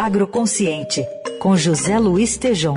Agroconsciente, com José Luiz Tejom.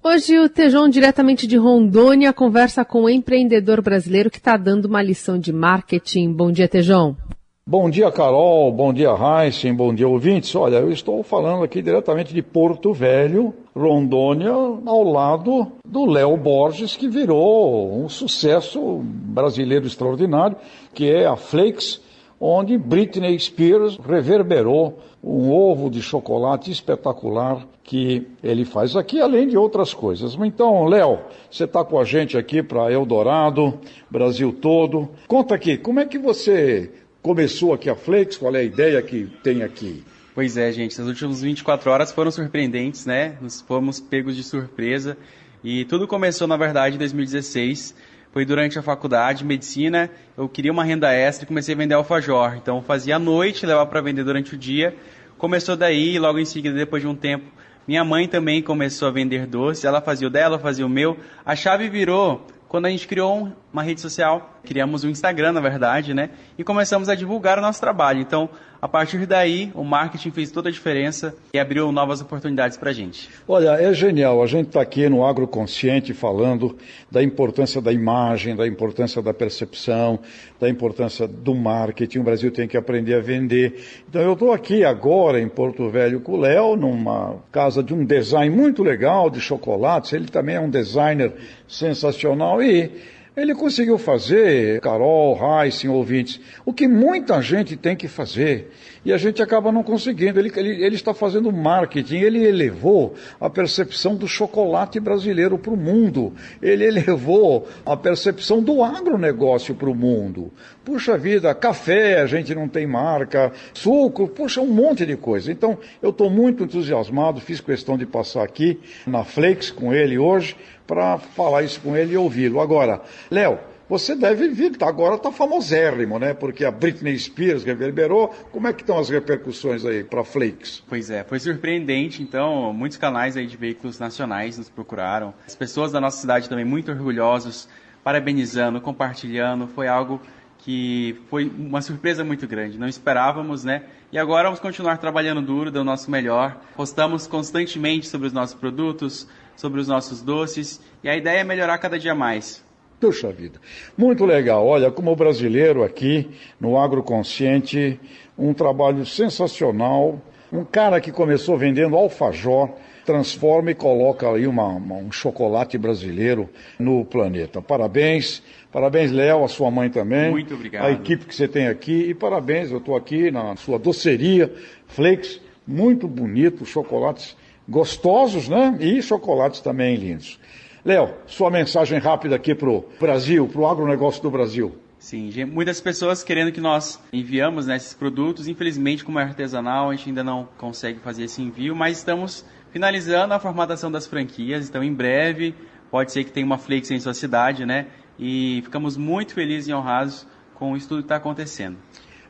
Hoje o Tejon, diretamente de Rondônia, conversa com um empreendedor brasileiro que está dando uma lição de marketing. Bom dia, Tejon. Bom dia, Carol. Bom dia, Heisen. Bom dia, ouvintes. Olha, eu estou falando aqui diretamente de Porto Velho, Rondônia, ao lado do Léo Borges, que virou um sucesso brasileiro extraordinário, que é a Flakes, onde Britney Spears reverberou um ovo de chocolate espetacular que ele faz aqui, além de outras coisas. Então, Léo, você está com a gente aqui para Eldorado, Brasil todo. Conta aqui, como é que você começou aqui a Flex? Qual é a ideia que tem aqui? Pois é, gente, as últimas 24 horas foram surpreendentes, né? Nos fomos pegos de surpresa. E tudo começou, na verdade, em 2016. Foi durante a faculdade de medicina, eu queria uma renda extra e comecei a vender alfajor. Então fazia à noite, levava para vender durante o dia. Começou daí, logo em seguida, depois de um tempo, minha mãe também começou a vender doces. Ela fazia o dela, fazia o meu. A chave virou quando a gente criou uma rede social, criamos um Instagram, na verdade, né? E começamos a divulgar o nosso trabalho. Então, a partir daí, o marketing fez toda a diferença e abriu novas oportunidades para a gente. Olha, é genial. A gente está aqui no Agroconsciente falando da importância da imagem, da importância da percepção, da importância do marketing. O Brasil tem que aprender a vender. Então, eu estou aqui agora em Porto Velho com o Léo, numa casa de um design muito legal de chocolates. Ele também é um designer sensacional e ele conseguiu fazer, Carol, Heisen, ouvintes, o que muita gente tem que fazer e a gente acaba não conseguindo. Ele, ele, ele está fazendo marketing, ele elevou a percepção do chocolate brasileiro para o mundo, ele elevou a percepção do agronegócio para o mundo. Puxa vida, café a gente não tem marca, suco, puxa, um monte de coisa. Então, eu estou muito entusiasmado, fiz questão de passar aqui na Flex com ele hoje para falar isso com ele e ouvi-lo. Agora, Léo, você deve vir, tá, agora está famosérrimo, né? Porque a Britney Spears reverberou. Como é que estão as repercussões aí para Flakes? Pois é, foi surpreendente. Então, muitos canais aí de veículos nacionais nos procuraram. As pessoas da nossa cidade também muito orgulhosos, parabenizando, compartilhando. Foi algo que foi uma surpresa muito grande. Não esperávamos, né? E agora vamos continuar trabalhando duro, dando o nosso melhor. Postamos constantemente sobre os nossos produtos, sobre os nossos doces, e a ideia é melhorar cada dia mais. Puxa vida. Muito legal. Olha, como brasileiro aqui no Agroconsciente, um trabalho sensacional. Um cara que começou vendendo alfajor, transforma e coloca aí uma, uma, um chocolate brasileiro no planeta. Parabéns. Parabéns, Léo, a sua mãe também. Muito obrigado. A equipe que você tem aqui. E parabéns, eu estou aqui na sua doceria, Flakes, muito bonito, chocolates gostosos, né? E chocolates também lindos. Léo, sua mensagem rápida aqui para o Brasil, para o agronegócio do Brasil. Sim, muitas pessoas querendo que nós enviamos né, esses produtos. Infelizmente, como é artesanal, a gente ainda não consegue fazer esse envio, mas estamos finalizando a formatação das franquias. Então, em breve, pode ser que tenha uma Flakes em sua cidade, né? E ficamos muito felizes e honrados com isso tudo que está acontecendo.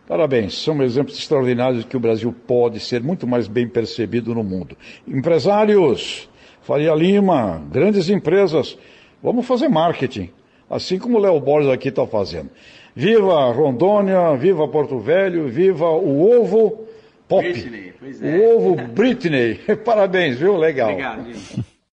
Parabéns, são exemplos extraordinários de que o Brasil pode ser muito mais bem percebido no mundo. Empresários, Faria Lima, grandes empresas, vamos fazer marketing, assim como o Léo Borges aqui está fazendo. Viva Rondônia, viva Porto Velho, viva o ovo pop. Britney, pois é. O ovo Britney. Parabéns, viu? Legal. Obrigado, gente.